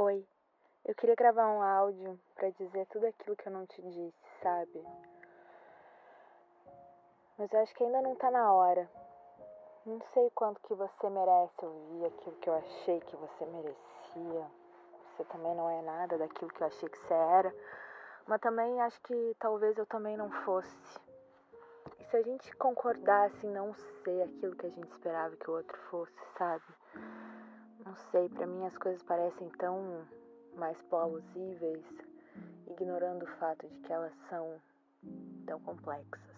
Oi, eu queria gravar um áudio para dizer tudo aquilo que eu não te disse, sabe? Mas eu acho que ainda não tá na hora. Não sei quanto que você merece ouvir aquilo que eu achei que você merecia. Você também não é nada daquilo que eu achei que você era. Mas também acho que talvez eu também não fosse. E se a gente concordasse em não ser aquilo que a gente esperava que o outro fosse, sabe? Não sei, para mim as coisas parecem tão mais plausíveis, ignorando o fato de que elas são tão complexas.